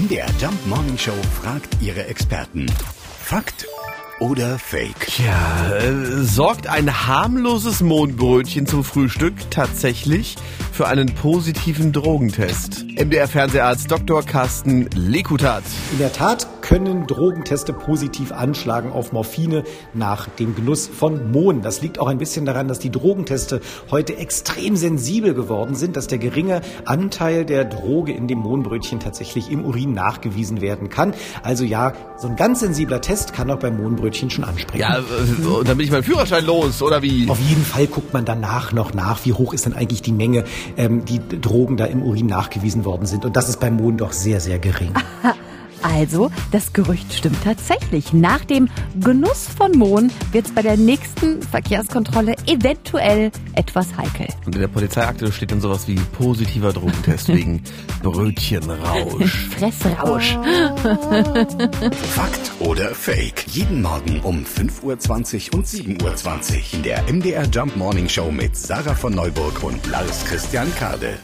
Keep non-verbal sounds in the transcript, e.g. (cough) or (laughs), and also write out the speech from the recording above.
MDR Jump Morning Show fragt ihre Experten. Fakt oder Fake? Ja, äh, sorgt ein harmloses Mohnbrötchen zum Frühstück tatsächlich für einen positiven Drogentest? MDR-Fernseharzt Dr. Carsten Lekutat. In der Tat können Drogenteste positiv anschlagen auf Morphine nach dem Genuss von Mohn. Das liegt auch ein bisschen daran, dass die Drogenteste heute extrem sensibel geworden sind, dass der geringe Anteil der Droge in dem Mohnbrötchen tatsächlich im Urin nachgewiesen werden kann. Also ja, so ein ganz sensibler Test kann auch beim Mohnbrötchen schon ansprechen. Ja, äh, dann bin ich meinen Führerschein los, oder wie? Auf jeden Fall guckt man danach noch nach, wie hoch ist denn eigentlich die Menge, ähm, die Drogen da im Urin nachgewiesen worden sind. Und das ist beim Mohn doch sehr, sehr gering. (laughs) Also, das Gerücht stimmt tatsächlich. Nach dem Genuss von Mohn wird es bei der nächsten Verkehrskontrolle eventuell etwas heikel. Und in der Polizeiakte steht dann sowas wie positiver Drogentest (laughs) wegen Brötchenrausch. Fressrausch. (laughs) Fakt oder Fake? Jeden Morgen um 5.20 Uhr und 7.20 Uhr in der MDR Jump Morning Show mit Sarah von Neuburg und Lars Christian Kade.